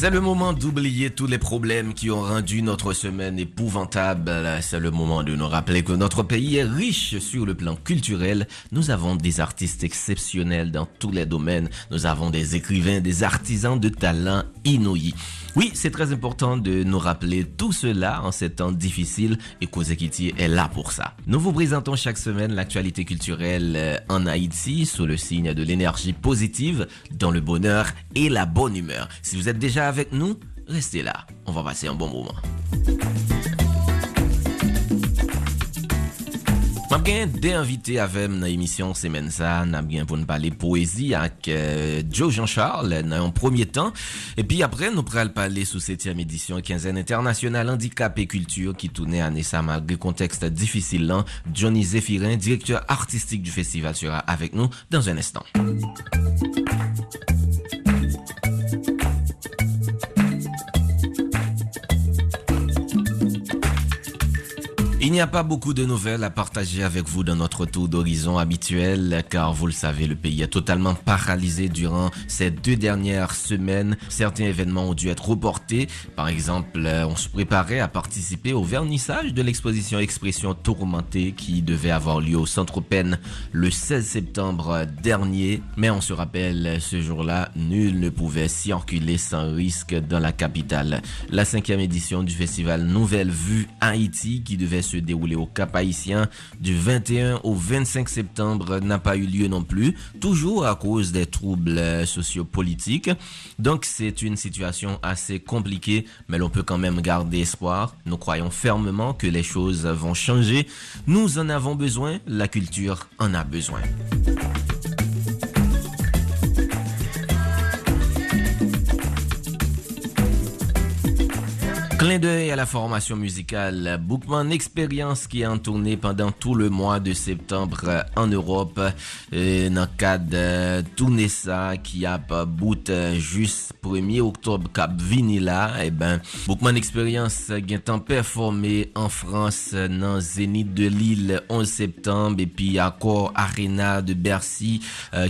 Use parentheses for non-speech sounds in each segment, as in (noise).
C'est le moment d'oublier tous les problèmes qui ont rendu notre semaine épouvantable. C'est le moment de nous rappeler que notre pays est riche sur le plan culturel. Nous avons des artistes exceptionnels dans tous les domaines. Nous avons des écrivains, des artisans de talent inouïs. Oui, c'est très important de nous rappeler tout cela en ces temps difficiles et Kozekiti est là pour ça. Nous vous présentons chaque semaine l'actualité culturelle euh, en Haïti sous le signe de l'énergie positive, dans le bonheur et la bonne humeur. Si vous êtes déjà avec nous, restez là. On va passer un bon moment. Mab gen de invité avem nan emisyon semen sa, nab gen pou nou pale poezi ak euh, Joe Jean-Charles nan yon premier tan. E pi apre nou pral pale sou setyem edisyon Kenzen Internasyonal Handicap et Kultur ki toune ane sa magre kontekst difisil lan. Johnny Zephirin, direktor artistik du festival sura avek nou dan jen estan. Il n'y a pas beaucoup de nouvelles à partager avec vous dans notre tour d'horizon habituel, car vous le savez, le pays est totalement paralysé durant ces deux dernières semaines. Certains événements ont dû être reportés. Par exemple, on se préparait à participer au vernissage de l'exposition Expression tourmentée qui devait avoir lieu au Centre Pen le 16 septembre dernier. Mais on se rappelle, ce jour-là, nul ne pouvait circuler sans risque dans la capitale. La cinquième édition du festival Nouvelle Vue Haïti qui devait se déroulé au Cap Haïtien du 21 au 25 septembre n'a pas eu lieu non plus, toujours à cause des troubles sociopolitiques. Donc c'est une situation assez compliquée, mais l'on peut quand même garder espoir. Nous croyons fermement que les choses vont changer. Nous en avons besoin, la culture en a besoin. Clin d'œil à la formation musicale Bookman Experience qui a tourné pendant tout le mois de septembre en Europe. Et dans le cadre tourner ça qui a bout juste 1er octobre cap vinila. Et ben Bookman Experience a performé en France dans Zénith de Lille 11 septembre. Et puis Accor Arena de Bercy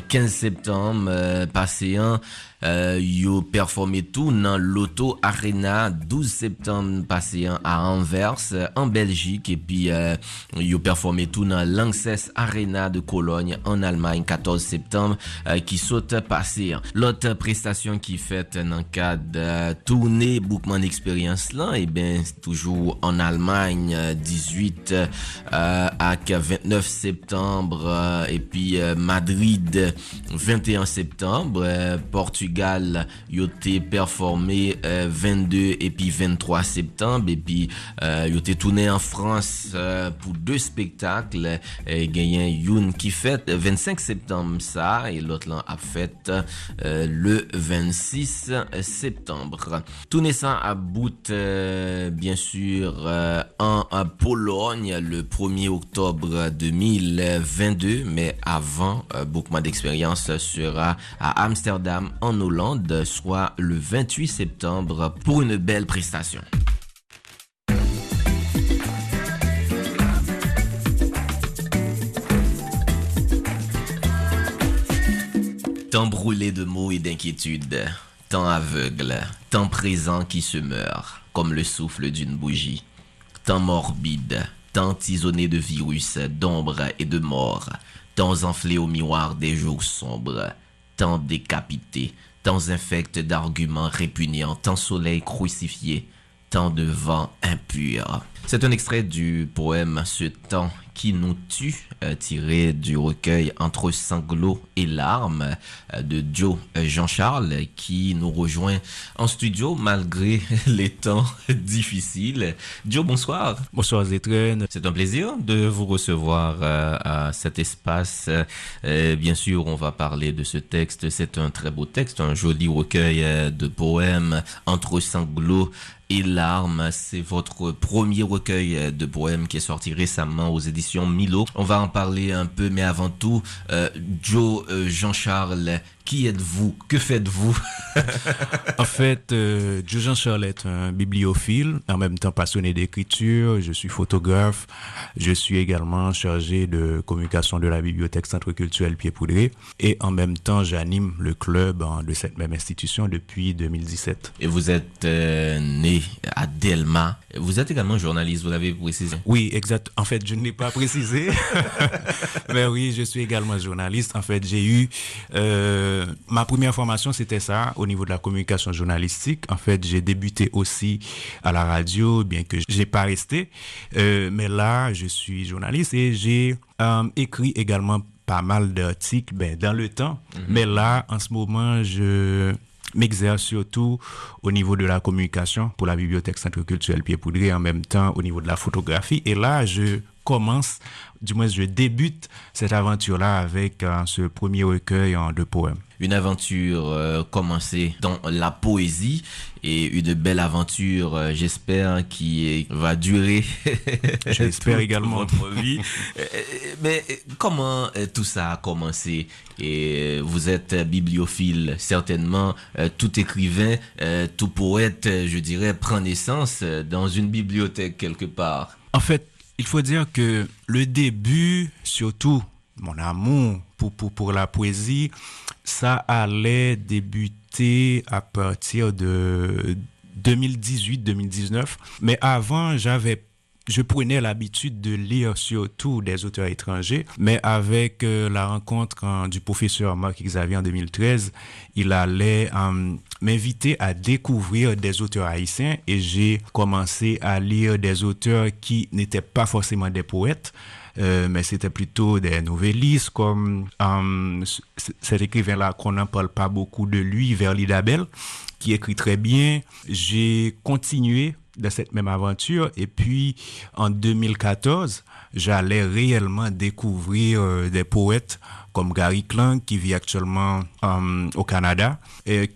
15 septembre passé un Euh, yo performe tout nan Lotto Arena 12 septembre passé à Anvers en Belgique et puis euh, yo performe tout nan Lanxess Arena de Cologne en Allemagne 14 septembre euh, qui saute passé. L'autre prestation qui fait nan cadre tournée Bookman Experience là et ben toujours en Allemagne 18 ak 29 septembre et puis Madrid 21 septembre Portugal yote performe 22 epi 23 septembre epi yote toune en France pou 2 spektakle genyen youn ki fet 25 septembre sa e lot lan ap fet le 26 septembre. Toune sa ap bout bien sur en Pologne le 1er oktobre 2022 me avan boukman d'eksperyans sera a Amsterdam en Hollande, soit le 28 septembre, pour une belle prestation. Temps brûlé de mots et d'inquiétudes, temps aveugle, temps présent qui se meurt, comme le souffle d'une bougie, temps morbide, temps tisonné de virus, d'ombre et de mort, temps enflé au miroir des jours sombres, temps décapité, temps infect d'arguments répugnants, temps soleil crucifié, temps de vent impur. C'est un extrait du poème Ce temps qui nous tue, euh, tiré du recueil Entre sanglots et larmes euh, de Joe Jean-Charles, qui nous rejoint en studio malgré (laughs) les temps difficiles. Joe, bonsoir. Bonsoir Zetren. C'est un plaisir de vous recevoir euh, à cet espace. Bien sûr, on va parler de ce texte. C'est un très beau texte, un joli recueil de poèmes Entre sanglots et larmes. C'est votre premier recueil de poèmes qui est sorti récemment aux éditions Milo. On va en parler un peu, mais avant tout, euh, Joe euh, Jean-Charles, qui êtes-vous? Que faites-vous? (laughs) En fait, euh, Charlotte, un bibliophile, en même temps passionné d'écriture. Je suis photographe. Je suis également chargé de communication de la bibliothèque Centre culturel Pied-Poudré. Et en même temps, j'anime le club de cette même institution depuis 2017. Et vous êtes euh, né à Delma. Vous êtes également journaliste, vous l'avez précisé Oui, exact. En fait, je ne l'ai pas précisé. (laughs) Mais oui, je suis également journaliste. En fait, j'ai eu... Euh, ma première formation, c'était ça, au niveau de la communication journalistique. En fait, j'ai débuté aussi à la radio, bien que j'ai pas resté. Euh, mais là, je suis journaliste et j'ai euh, écrit également pas mal d'articles ben, dans le temps. Mhm. Mais là, en ce moment, je m'exerce surtout au niveau de la communication pour la bibliothèque Centre culturel Pierre Poudré, en même temps au niveau de la photographie. Et là, je commence, du moins je débute cette aventure-là avec euh, ce premier recueil en deux poèmes. Une aventure euh, commencée dans la poésie et une belle aventure, euh, j'espère, qui va durer. (laughs) j'espère (laughs) également. Votre vie. Mais comment tout ça a commencé? Et vous êtes bibliophile, certainement. tout écrivain, tout poète, je dirais, prend naissance dans une bibliothèque quelque part. En fait, il faut dire que le début, surtout mon amour pour, pour, la poésie, ça allait débuter à partir de 2018-2019. Mais avant, j'avais je prenais l'habitude de lire surtout des auteurs étrangers, mais avec euh, la rencontre du professeur Marc Xavier en 2013, il allait euh, m'inviter à découvrir des auteurs haïtiens et j'ai commencé à lire des auteurs qui n'étaient pas forcément des poètes, euh, mais c'était plutôt des novellistes comme cet écrivain-là qu'on n'en parle pas beaucoup de lui, Verli Dabel, qui écrit très bien. J'ai continué de cette même aventure. Et puis, en 2014, j'allais réellement découvrir euh, des poètes comme Gary Klein, qui vit actuellement euh, au Canada,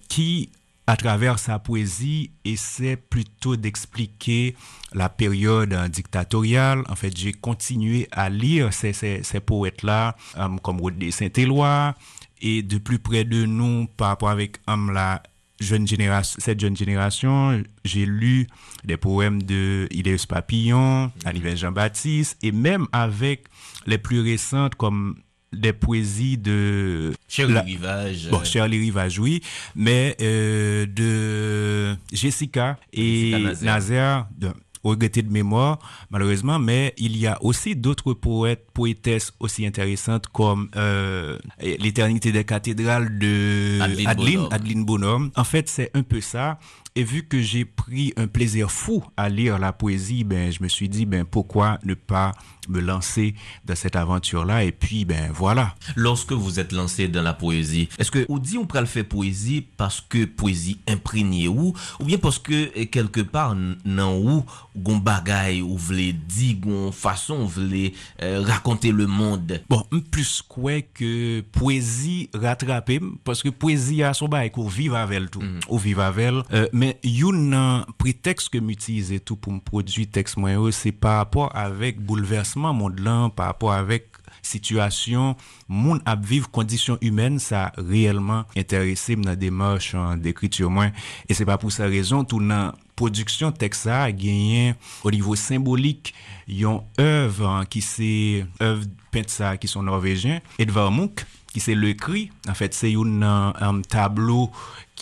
qui, à travers sa poésie, essaie plutôt d'expliquer la période dictatoriale. En fait, j'ai continué à lire ces, ces, ces poètes-là, euh, comme Rodney Saint-Éloi, et de plus près de nous, par rapport avec la jeune génération, cette jeune génération, j'ai lu des poèmes de Idéus Papillon, mm Jean-Baptiste, et même avec les plus récentes comme des poésies de Shirley Rivage. Bon, Shirley Rivage, oui, mais euh, de Jessica et Nazaire, de, regretté de mémoire, malheureusement, mais il y a aussi d'autres poètes, poétesses aussi intéressantes comme euh, L'éternité des cathédrales de Adeline, Adeline Bonhomme. En fait, c'est un peu ça. Et vu que j'ai pris un plaisir fou à lire la poésie, ben, je me suis dit, ben, pourquoi ne pas me lancer dans cette aventure-là? Et puis, ben, voilà. Lorsque vous êtes lancé dans la poésie, est-ce que on dit on peut le faire poésie parce que poésie imprégnée ou, ou bien parce que eh, quelque part, non ou, gon bagaille, ou voulez dire, gon façon, voulez euh, raconter le monde? Bon, plus quoi que poésie rattrapée, parce que poésie a son bail, qu'on vive avec tout, mm ou vive avec, euh, mais Men yon nan preteks ke m'utilize tou pou m'produy teks mwen yo, se pa rapor avèk bouleversman moun lan, pa rapor avèk situasyon, moun ap viv kondisyon humen, sa reyelman interese m nan demarche an dekrit yo mwen. E se pa pou sa rezon tou nan produksyon teksa genyen o nivou symbolik yon ev ki se ev pentsa ki son norvejien, Edvard Munch, ki se le kri, an fèt se yon nan um, tablo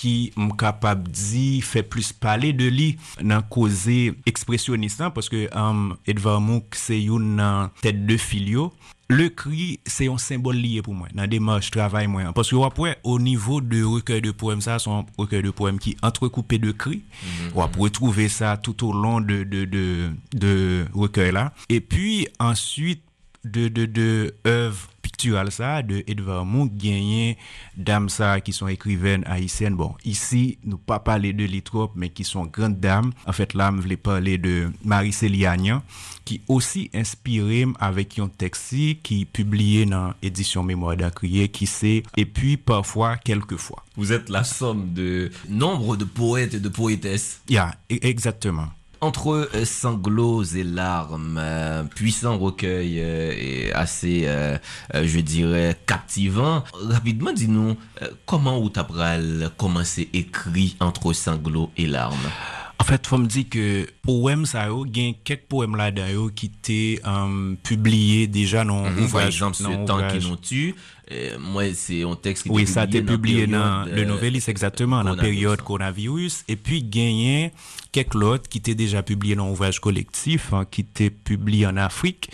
ki m kapab di fe plus pale de li nan koze ekspresyonistan paske um, Edvard Mouk se yon nan tet de filyo Le kri se yon sembol liye pou mwen nan demarche travay mwen. Paske wapwe o nivou de rekèy de poèm sa son rekèy de poèm ki entrekoupè de kri. Mm -hmm. Wapwe trouve sa tout ou lon de, de, de, de rekèy la. E pi answit de oev ça, de Edvard Munch, gagné dames ça qui sont écrivaines haïtiennes. Bon, ici, nous pas parler de Litrop, mais qui sont grandes dames. En fait, là, je voulais parler de Marie Céliania, qui aussi inspiré avec un texte qui publié dans édition Mémoire d'Acrier, qui sait, et puis parfois, quelquefois. Vous êtes la somme de nombre de poètes et de poétesses. Yeah, exactement. Entre euh, sanglots et larmes, euh, puissant recueil euh, et assez, euh, euh, je dirais, captivant. Rapidement, dis-nous, euh, comment ou Tabral commencé écrit entre sanglots et larmes En fait, faut me dire que poème ça yo, gain quelques poèmes là-dedans qui étaient euh, publiés déjà dans mm -hmm, ouvrage. Par exemple, ce temps ouvrage. qui nous tue. Mwen se yon tekst ki oui, te publiye nan, nan le euh, novelis exactement nan peryode coronavirus. E pi genyen kek lot ki te deja publiye nan ouvraj kolektif ki te publiye an Afrik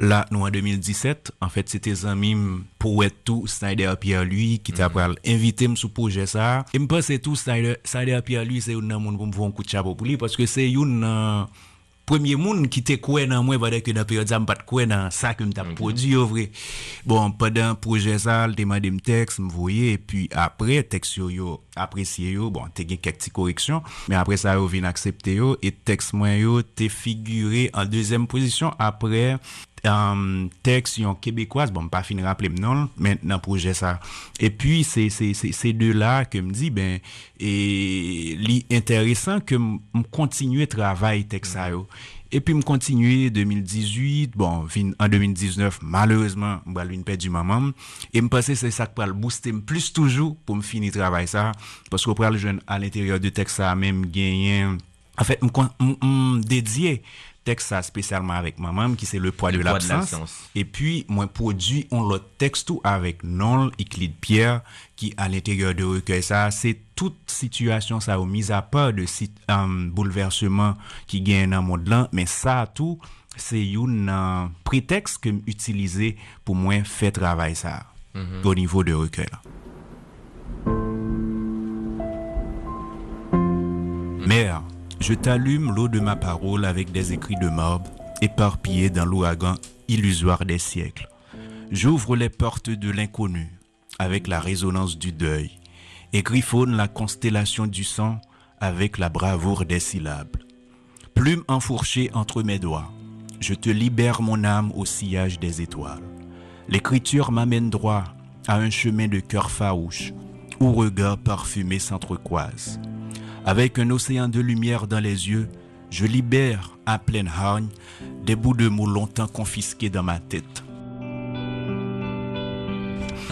la nou an 2017 en fèt se te zanmim pou et tou Snyder Pierre lui ki te apal mhm. invite m sou proje sa e m pas se tou Snyder Pierre lui se yon nan moun pou m foun kout chapo pou li paske se yon nan Premye moun ki te kwen nan mwen vade ke nan peryode sa m pat kwen nan sa ke m tap prodwi yo mhm. vre. Bon, padan proje sal, te mande m teks, m voye, epi apre, teks yo yo apresye yo, bon, te gen kek ti koreksyon, men apre sa yo vin aksepte yo, et teks mwen yo te figure en dezem posisyon apre um, texte yon québécoise bon pas fin rappeler mais dans projet ça. Et puis c'est c'est c'est ces deux là que me dit ben et li intéressant que me continuer travail texte ça et puis me continuer 2018 bon vin en 2019 malheureusement m'ba vinn perdu maman et me penser c'est ça qui le booster plus toujours pour me finir travail ça. Parce pour le jeune à l'intérieur de texte ça même gagner en fait me dédié texte ça spécialement avec ma maman qui c'est le poids le de poids de l'absence et puis moi produit on l'autre texte tout avec non Euclide Pierre qui à l'intérieur de recueil ça c'est toute situation ça au mis à part de sit, um, bouleversement qui gagne dans monde là mais ça tout c'est un euh, prétexte que utiliser pour moi faire travail ça mm -hmm. au niveau de recueil là. Mm -hmm. Mère, je t'allume l'eau de ma parole avec des écrits de marbre, éparpillés dans l'ouragan illusoire des siècles. J'ouvre les portes de l'inconnu avec la résonance du deuil et griffonne la constellation du sang avec la bravoure des syllabes. Plume enfourchée entre mes doigts, je te libère mon âme au sillage des étoiles. L'écriture m'amène droit à un chemin de cœur farouche où regards parfumés s'entrecroisent. Avec un océan de lumière dans les yeux, je libère à pleine hargne des bouts de mots longtemps confisqués dans ma tête.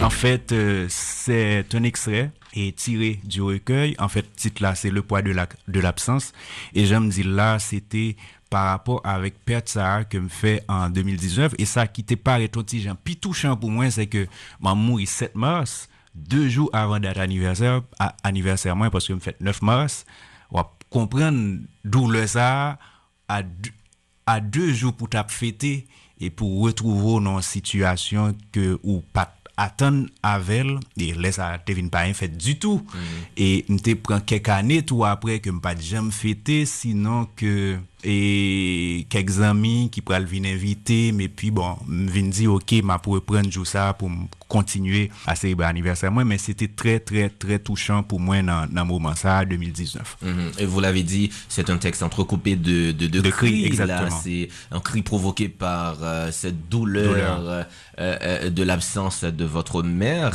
En fait, euh, c'est un extrait et tiré du recueil. En fait, titre là, c'est le poids de la l'absence. Et j'aime dire là, c'était par rapport avec Perte Sahara que me fait en 2019. Et ça qui t'est pas petit genre pour moi, c'est que m'a mouru 7 mars, 2 jou avan dat aniversèr, aniversèr mwen, paske m fèt 9 mars, wap kompren doule sa a 2 jou pou tap fète e pou retrouvo nan situasyon ke ou pat atan avel, e lè sa te vin pa yon fèt du tout, mm -hmm. e m te pren kek anè tou apre ke m pat jèm fète, sinon ke e kek zami ki pral vin evite, me pi bon, m vin di ok, ma pou repren jou sa pou m continuer à célébrer anniversaire moi mais c'était très très très touchant pour moi dans dans moment ça 2019 Mhm. Et vous l'avez dit, c'est un texte entrecoupé de, de, de, De cris, exactement. C'est un cri provoqué par euh, cette douleur, Douleur. euh, euh, de l'absence de votre mère.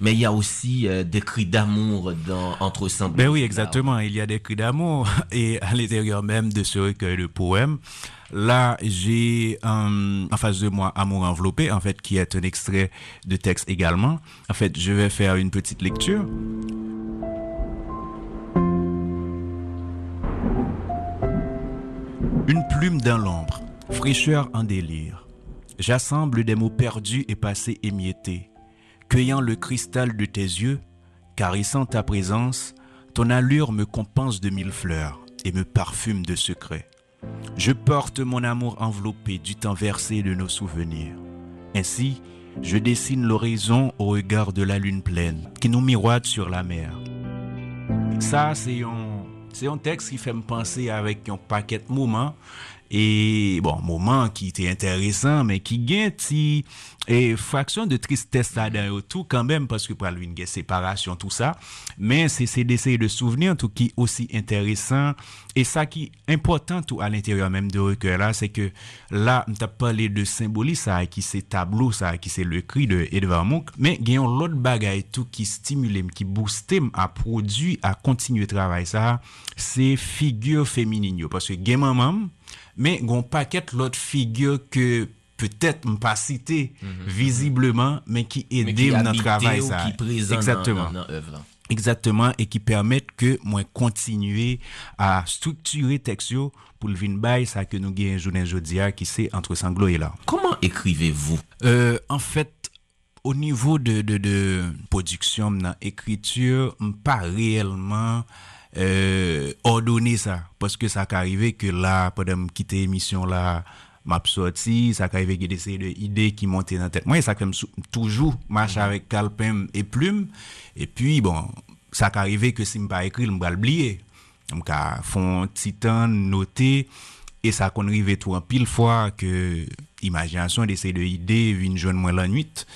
Mais il y a aussi des cris d'amour dans entre sanglots. Ben oui, exactement. Il y a des cris d'amour (laughs) et à l'intérieur même de ce recueil de poèmes. Là, j'ai euh, en face de moi Amour enveloppé, en fait, qui est un extrait de texte également. En fait, je vais faire une petite lecture. Une plume dans l'ombre, fraîcheur en délire. J'assemble des mots perdus et passés émiettés, cueillant le cristal de tes yeux, caressant ta présence, ton allure me compense de mille fleurs et me parfume de secrets. Je porte mon amour enveloppé du temps versé de nos souvenirs. Ainsi, je dessine l'horizon au regard de la lune pleine qui nous miroite sur la mer. Ça, c'est un, un texte qui fait me penser avec un paquet de moments E bon, mouman ki te enteresan, men ki gen ti e, fraksyon de tristesse la dan yo tou, kanbem, paske pral win gen separasyon tout sa, men se se deseye de souvenir tou ki osi enteresan, e sa ki important tou al interyon menm de reker la, se ke la mta pale de symboli sa, ki se tablo sa, ki se le kri de Edvard Munch, men gen yon lot bagay tou ki stimulem, ki boostem a produ, a kontinu travay sa, se figyur feminin yo, paske gen mamam, men gon paket lot figyo ke peut-être m'pa cité mm -hmm. visiblement, mais qui aident dans le travail. Ou ça. Qui présente Exactement. Dans, dans Exactement, et qui permettent que moi continuer à structurer Texio pour le vin ça que nous gagnons journée jodia qui c'est entre sanglots et là. Comment écrivez-vous? Euh, en fait, au niveau de, de, de production, dans écriture, pas réellement euh, ordonner ça, parce que ça arrivé que là, pendant quitter l'émission là, m'a sorti, ça arrivé que des de idées qui montaient dans la tête. Moi, ça comme toujours marche avec calepin et plume. Et puis, bon, ça arrivé que si je pas écrit, je vais l'oublier. Donc, font titan, noter, et ça qu'on arrive tout en pile fois que imagination d'essayer de idées vient jeune moins la nuit.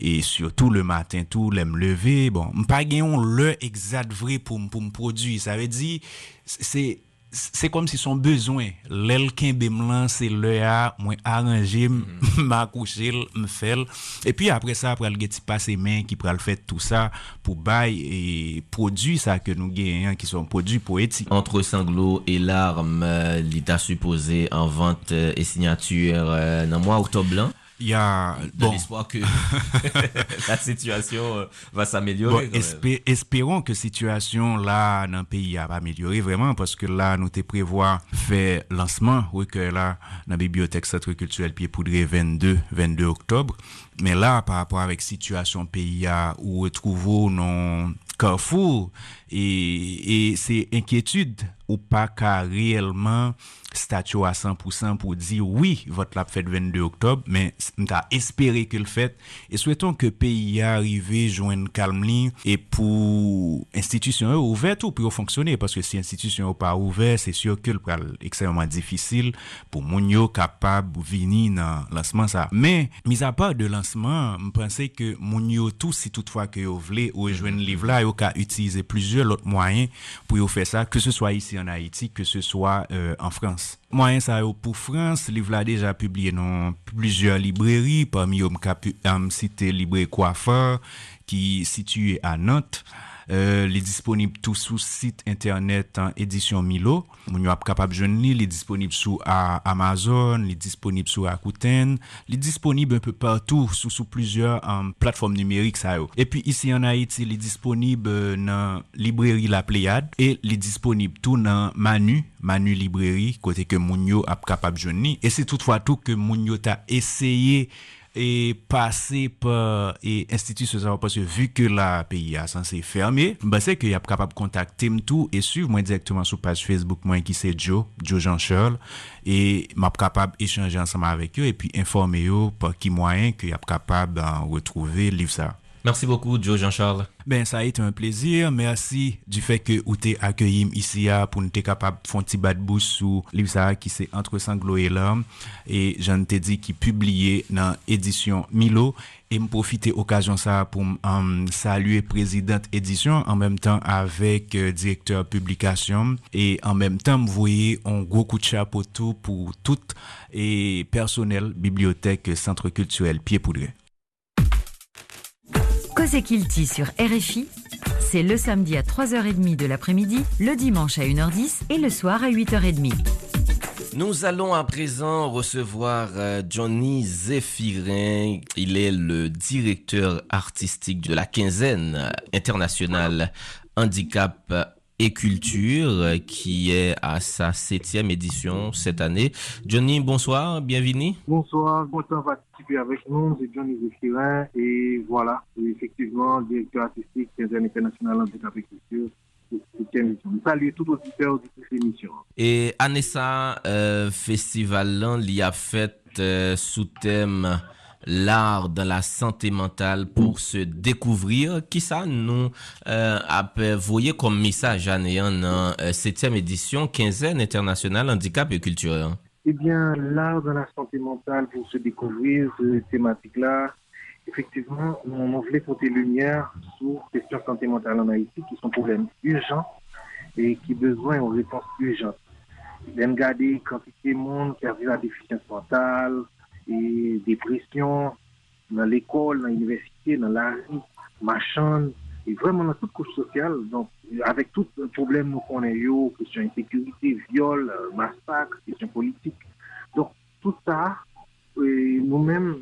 et surtout le matin tout l'aime lever bon pas gagnons le exact vrai pour pour me produire ça veut dire c'est Se kom si son bezwen, lèl kenbe m lan, se lè a, mwen aranje, m mm. akouche, m fel. E pi apre sa, pral ge ti pase men ki pral fet tout sa pou bay e produ sa ke nou genyen ki son produ poetik. Entre sanglo et larme, euh, li ta suppose en vante e euh, signature nan mwa oktob lan. Il y a bon. l'espoir que (laughs) la situation euh, va s'améliorer. Bon, espé espérons que situation là dans le pays va améliorer vraiment parce que là nous te prévoit faire lancement recueil là dans la bibliothèque centre culturel Pied Poudré 22 22 octobre. Mais là par rapport avec situation pays où retrouvons non carrefour E, e se enkyetude ou pa ka reyelman statyo a 100% pou di oui, vot lap fèt 22 oktob, men mta espere ke l fèt. E souweton ke peyi a arrive jwen kalm li e pou institisyon ou ouvet ou pou yo fonksyonne. Paske si institisyon ou pa ouvet, se syo ke l pral ekstremman difisil pou moun yo kapab vini nan lansman sa. Men, mis apar de lansman, mpense ke moun yo tou si toutfwa ke yo vle ou jwen liv la, yo ka utilize plizye plusieurs autres moyens pour faire ça que ce soit ici en Haïti, que ce soit euh, en France. Moyen ça pour France, livre là déjà publié dans plusieurs librairies, parmi eux me cité librairie Coiffeur qui est situé à Nantes. Euh, li disponib tou sou sit internet an edisyon Milo. Moun yo ap kapab joun li, li disponib sou a Amazon, li disponib sou a Kouten, li disponib un peu partout sou sou plusieurs um, platform numérik sa yo. E pi isi an Haiti, li disponib euh, nan libreri La Pléiade e li disponib tou nan Manu, Manu Libreri, kote ke moun yo ap kapab joun li. E se toutfwa tou ke moun yo ta eseye e pase pa e institusyon sa wapos yo vu ke la peyi a sanse ferme, basè ke yap kapap kontakte m tou e suiv mwen direktman sou page Facebook mwen ki se Joe, Joe Jean Charles, e map kapap echanje ansama avek yo e pi informe yo pa ki mwayen ke yap kapap dan retrouve liv sa. Merci beaucoup, Joe Jean-Charles. Ben, ça a été un plaisir. Merci du fait que vous t'es accueilli ici à, pour nous être capable de faire un petit bas de bouche sur livre qui c'est Entre sanglots et larmes. Et j'en t'ai dit qui publié dans édition Milo. Et me profiter occasion ça pour um, saluer présidente édition en même temps avec euh, directeur publication et en même temps me voyez un gros coup de chapeau tout pour tout et personnel bibliothèque centre culturel Pied Poudré. Kilti sur RFI, c'est le samedi à 3h30 de l'après-midi, le dimanche à 1h10 et le soir à 8h30. Nous allons à présent recevoir Johnny Zéphirin. Il est le directeur artistique de la quinzaine internationale handicap et culture qui est à sa septième édition cette année. Johnny, bonsoir, bienvenue. Bonsoir, content de participer avec nous, c'est Johnny Zéphirin et voilà, effectivement, directeur artistique quinzaine internationale handicap et culture. Salut tout auditeur de cette émission. Et Anessa euh, Festival, il a fait euh, sous thème l'art dans la santé mentale pour se découvrir. Qui ça nous euh, a voyé comme message à dans euh, septième édition, quinzaine internationale handicap et culture? Eh bien, l'art de la santé mentale pour se découvrir cette thématique-là, effectivement, on voulait porter lumière sur les questions santé mentale en Haïti qui sont problèmes urgents et qui besoin de réponses urgentes. Même garder quantité de monde qui a vu la déficience mentale e depresyon nan l'ekol, nan l'universite, nan la ri, machan, e vreman nan tout kouche sosyal, avèk tout problem nou konen yo, kèsyon insekurite, viol, massak, kèsyon politik. Donk, tout sa, nou men,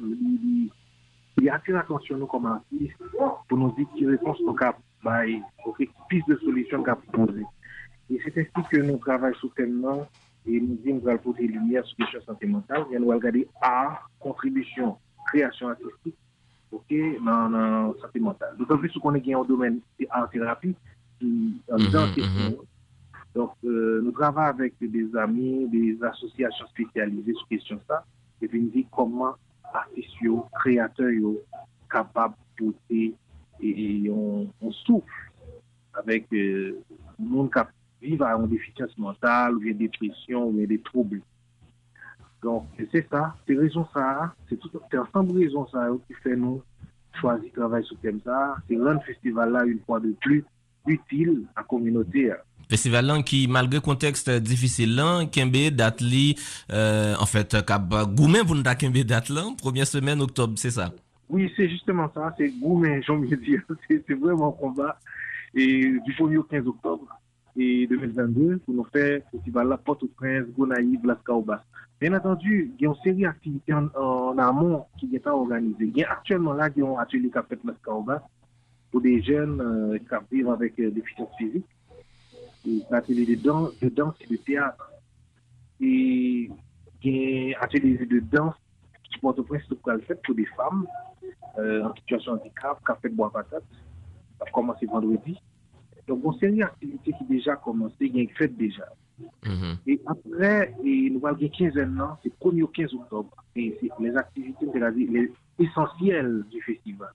li atire atensyon nou kom artist, pou nou di ki repons nou kap bay, pou ki pis de solisyon kap pose. E se te stik nou travay sou temman, et nous disons nous allons porter lumière sur les questions santé mentale, et nous allons regarder à contribution, création artistique, ok, dans la santé mentale. D'autant plus qu'on est dans un domaine en thérapie, qui est dans question. Donc, euh, nous travaillons avec des amis, des associations spécialisées sur question ça, et puis nous disons comment artistes, créateurs, capables de porter et, et on, on souffle avec euh, monde capable vivent à une déficience mentale, ou une dépression, ou des troubles. Donc, c'est ça, c'est raison ça, c'est tout ensemble de raisons ça qui fait nous choisir travailler sur thème ça. C'est rendre festival là une fois de plus utile à la communauté. Festival là qui, malgré contexte difficile là, Kembe date euh, en fait, Goumen pour nous Kembe date là, première semaine octobre, c'est ça? Oui, c'est justement ça, c'est Goumen, j'ai envie de dire. C'est vraiment un combat. Et du 1er au 15 octobre, et 2022 pour nous faire festival la Port-au-Prince, Gonaïve, Las. Bien entendu, il y a une série d'activités en, amont qui est organisée. Il y a actuellement là, il y a un atelier qui a fait Las pour des jeunes euh, qui vivent avec euh, déficience physique. Un atelier de danse, de danse et de théâtre. Et il y a un atelier de danse qui Port-au-Prince qui a fait pour des femmes euh, en situation de handicap, qui a fait bois patate. Ça a commencé vendredi. Donc, on série d'activités qui déjà commencé, il y a fait déjà. Mm-hmm. Et après, et nous avons 15 ans, c'est 1er au 15 octobre. Et c'est les activités, les essentielles du festival.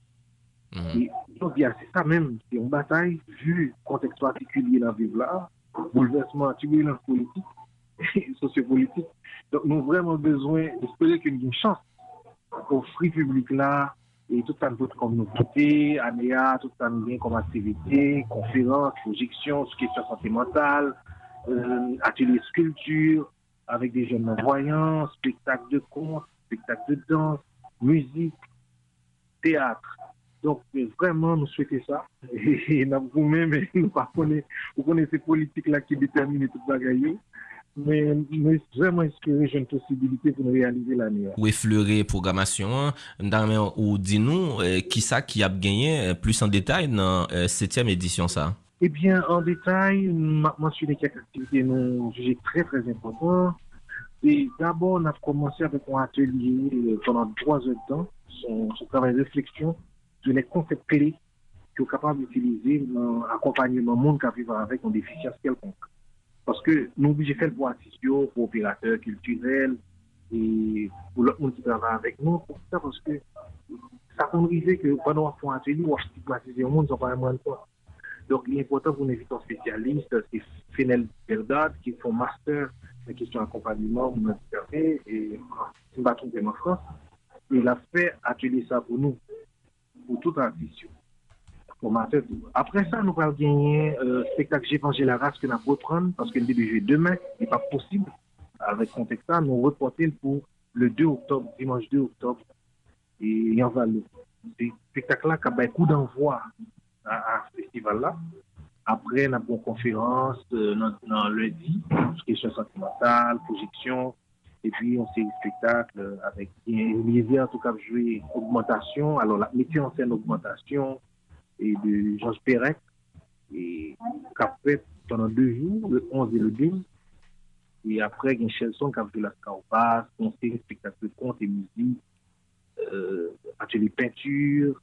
Mm-hmm. Et donc, c'est ça même, c'est une bataille, vu le contexte particulier dans la ville là, bouleversement turbulence politique et (laughs) sociopolitique. Donc, nous avons vraiment besoin d'espérer qu'il y ait une chance au free public là, et tout ça nous comme nouveauté, ANEA, tout nous vient comme activité, conférences, projections questions santé mentale, euh, ateliers sculpture avec des jeunes voyants, spectacles de contes, spectacles de danse, musique, théâtre. Donc, vraiment, nous souhaitons ça. (laughs) Et, vous-même, (laughs) nous vous connaissez ces politiques-là qui déterminent tout ça mais, mais vraiment inspiré une possibilité pour réaliser l'année. Ou effleurer programmation, ou dis-nous euh, qui ça qui a gagné euh, plus en détail dans la euh, septième édition ça? Eh bien, en détail, m'a mentionné quelques activités nous jugées très très importantes. Et d'abord, on a commencé avec un atelier pendant trois heures de temps, son, travail de réflexion sur les concepts clés qu'on est capable d'utiliser dans l'accompagnement monde qui vivre avec une déficience quelconque. Parce que nous obligés faire le bois pour opérateurs culturels et pour l'autre monde qui travaille avec nous. Pour ça, parce que ça peut arriver que pendant un fond atelier, on stigmatiser le monde, ça pas moins quoi. Donc, il est important pour nous un spécialiste, c'est Fenel qui font master en question d'accompagnement au handicapé et pas trompé en France. Il a fait atelier ça pour nous, pour toute institution. Après ça, nous allons gagner euh, spectacle vengé la race que nous reprendre parce que le jouer demain n'est pas possible. Avec contexte ça, nous reportons pour le 2 octobre, dimanche 2 octobre. Et en va le spectacle-là qui a un coup d'envoi à, ce festival-là. Après, nous avons une conférence euh, dans, lundi sur question sentimentale, projection. Et puis, on un spectacle avec Olivier, en tout cas, jouer augmentation. Alors, la métier en scène augmentation et de Georges Perec, et qu'après, pendant deux jours, le 11 et le 12, et après, il y a Chelson qui a fait la Scarpas, conseil, spectacle de conte et musique, euh, atelier peinture,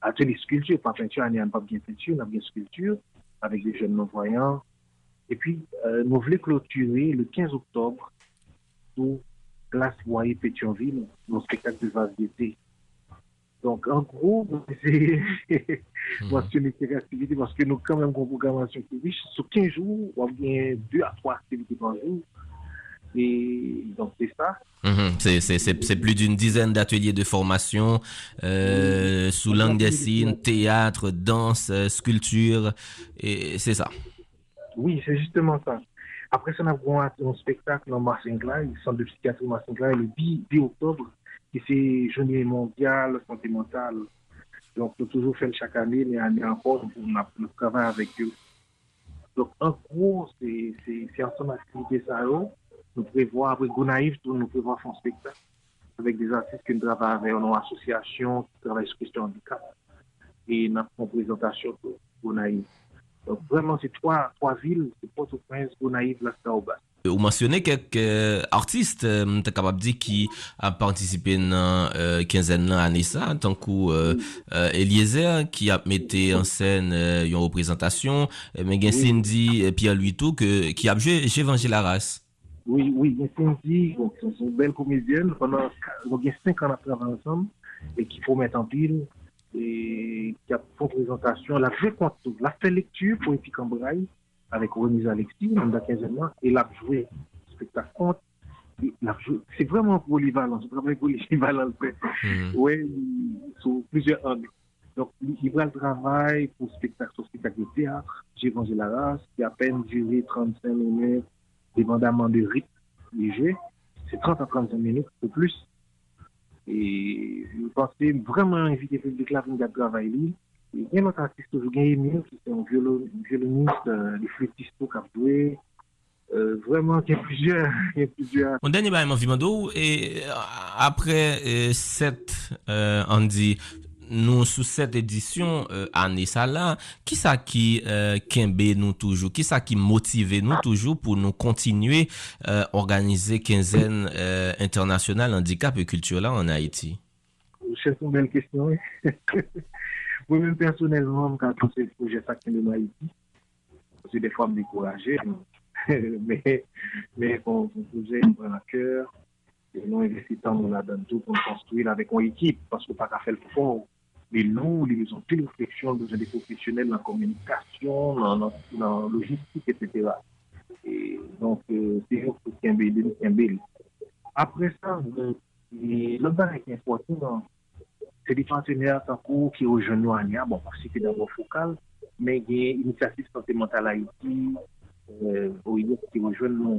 atelier sculpture, pas peinture, on n'a pas bien peinture, on a bien sculpture, avec des jeunes non-voyants. Et puis, euh, nous voulons clôturer le 15 octobre pour Place Boyer Pétionville, nos spectacle de vase d'été. Donc, en gros, c'est mentionner ces activités parce que nous avons quand même une programmation qui est riche. Sur 15 jours, on a bien 2 à 3 activités par jour. Et donc, c'est ça. Mhm. C'est plus d'une dizaine d'ateliers de formation euh, sous langue des signes, théâtre, danse, euh, sculpture, et c'est ça. Oui, c'est justement ça. Après ça, on a un spectacle en Marseille, le centre de psychiatrie Marseille, le 10, octobre, qui c'est Journée mondiale santé mentale. Donc, on toujours fait chaque année, mais année encore, on, travaille avec eux. Donc, en gros, c'est en son activité ça. Nous prévoyons, après Gonaïf, nous prévoyons faire un spectacle avec des artistes qui travaillent avec une association qui travaille sur question handicap. Et nous une présentation pour Gonaïf. Donc, vraiment, c'est trois, trois villes, c'est Port-au-Prince, Gonaïf, Las-Taobas. Vous Ou mensyonè kek euh, artist mta euh, kapab di ki a partisipe nan kenzen lan ane sa tankou Eliezer ki ap mette ansen yon euh, reprezentasyon men gen Cindy Pierre Luito ki ap jwe Chevange la Ras Oui, oui, gen Cindy son bel komedyen yon gen 5 an ap travan ansan e ki pou met an pil e ki ap pou prezentasyon la fè kontou, la fè lektu pou epi kambray avec Remise Alexis, dans la quinzaine et il a joué spectacle contre. C'est vraiment polyvalent, c'est vraiment (laughs) polyvalent. Mm Oui, sur plusieurs angles. Donc, il va le travail pour spectacle, sur spectacle de théâtre, J'ai vengé la race, qui a à peine duré 35 minutes, dépendamment de rythme léger. C'est 30 à 35 minutes, ou plus. Et je pensais vraiment inviter le public là pour travailler. gen lot artiste ou gen Emile ki se yon violoniste euh, li flutiste pou kapdwe euh, vreman gen plusieurs (laughs) Mon denye ba yon vimando euh, apre set an di nou sou set edisyon ane sa la ki sa ki kenbe nou toujou ki sa ki motive nou toujou pou nou kontinue organize kenzen internasyonal handikap e kultur la an Haiti Ou se pou bel kestyon (laughs) Moi-même, personnellement, quand on sait le projet de Haïti, c'est des fois me mais, mais quand on projet me prend à cœur, et nous investissons dans la donne tout pour construire avec une équipe, parce qu'on n'a pas faire le fond. Mais nous, ils ont plus réflexion, besoin des professionnels dans la communication, dans la logistique, etc. Et donc, euh, c'est eux qui ont Après ça, le barrage qui est important, Se di pansenè an tankou ki yo joun nou an ya, bon, si ki nan bon fokal, men gen inisiatif sante mental a iti, ou yo ki yo joun nou,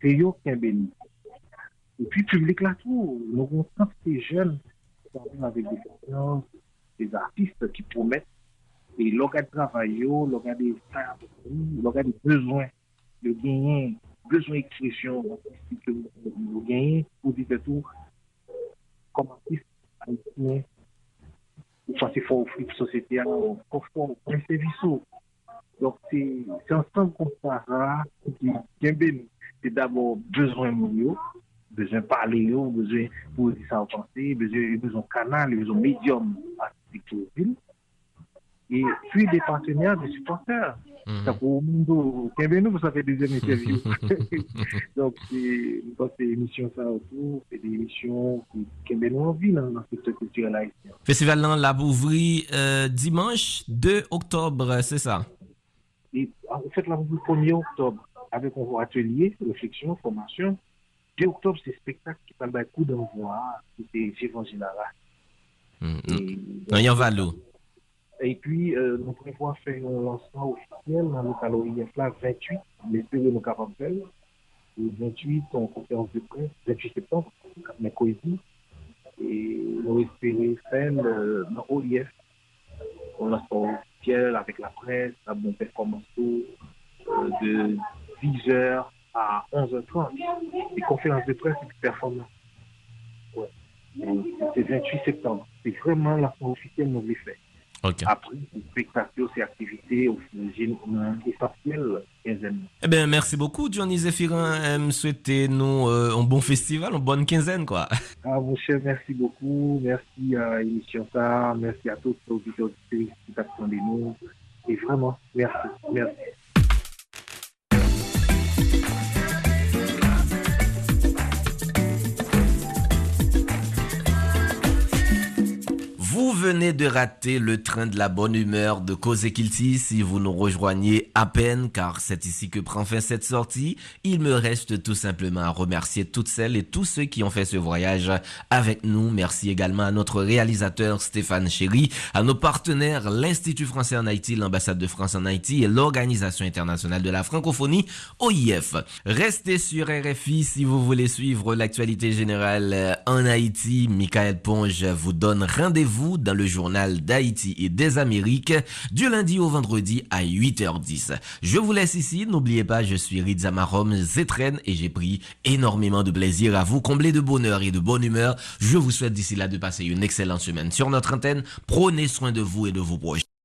se yo ken beni. E pi publik la tou, nou kon sante se joun, se artiste ki promet, e loga de travay yo, loga de star, loga de bezwen, de genyen, bezwen ekstresyon, ou genyen, ou di de tou, kom artiste, haïtien, ou passer fort offrir la société, confort, un service. Donc, c'est ensemble qu'on parlera, qui c'est d'abord besoin de besoin de parler, besoin en pensée, besoin, de canal, besoin de médium et puis des partenaires, des supporters. Pour Mundo, nous, ça fait deuxième interview. Donc, c'est une émission ça autour, c'est des émissions qui nous envie dans le secteur culturel haïtien. Festival dans la Bouvrie, euh, dimanche 2 octobre, c'est ça? Et, en fait, la Bouvrie 1er octobre, avec un atelier, réflexion, formation. 2 octobre, c'est spectacle qui parle d'un coup d'envoi, c'est Évangile Lara. Mm -hmm. Et puis, euh, nous prévoyons faire un lancement officiel dans le calorien là 28, l'espère nous capables faire. Le 28, en conférence de presse, 28 septembre, mercredi. Et nous espérons faire dans l'OIF, un lancement officiel avec la presse, la bonne performance euh, de 10h à 11h30. Les conférences de presse et performance. Ouais. C'est 28 septembre. C'est vraiment lancement officiel nous les fait. Okay. Après, spectacle, c'est activité essentielle quinzaine. Eh bien, merci beaucoup, Johnny Zéphirin. Me souhaiter nous euh, un bon festival, une bonne quinzaine, quoi. Ah, mon cher, merci beaucoup. Merci à l'émission. Merci à tous les auditeurs qui attendent nous. Et vraiment, merci. Merci. Venez de rater le train de la bonne humeur de Cause Kilti si vous nous rejoignez à peine, car c'est ici que prend fin cette sortie. Il me reste tout simplement à remercier toutes celles et tous ceux qui ont fait ce voyage avec nous. Merci également à notre réalisateur Stéphane Chéry, à nos partenaires, l'Institut français en Haïti, l'ambassade de France en Haïti et l'Organisation internationale de la francophonie, OIF. Restez sur RFI si vous voulez suivre l'actualité générale en Haïti. Michael Ponge vous donne rendez-vous dans le journal d'Haïti et des Amériques du lundi au vendredi à 8h10. Je vous laisse ici. N'oubliez pas, je suis Rizamarom Zetren et j'ai pris énormément de plaisir à vous combler de bonheur et de bonne humeur. Je vous souhaite d'ici là de passer une excellente semaine sur notre antenne. Prenez soin de vous et de vos proches.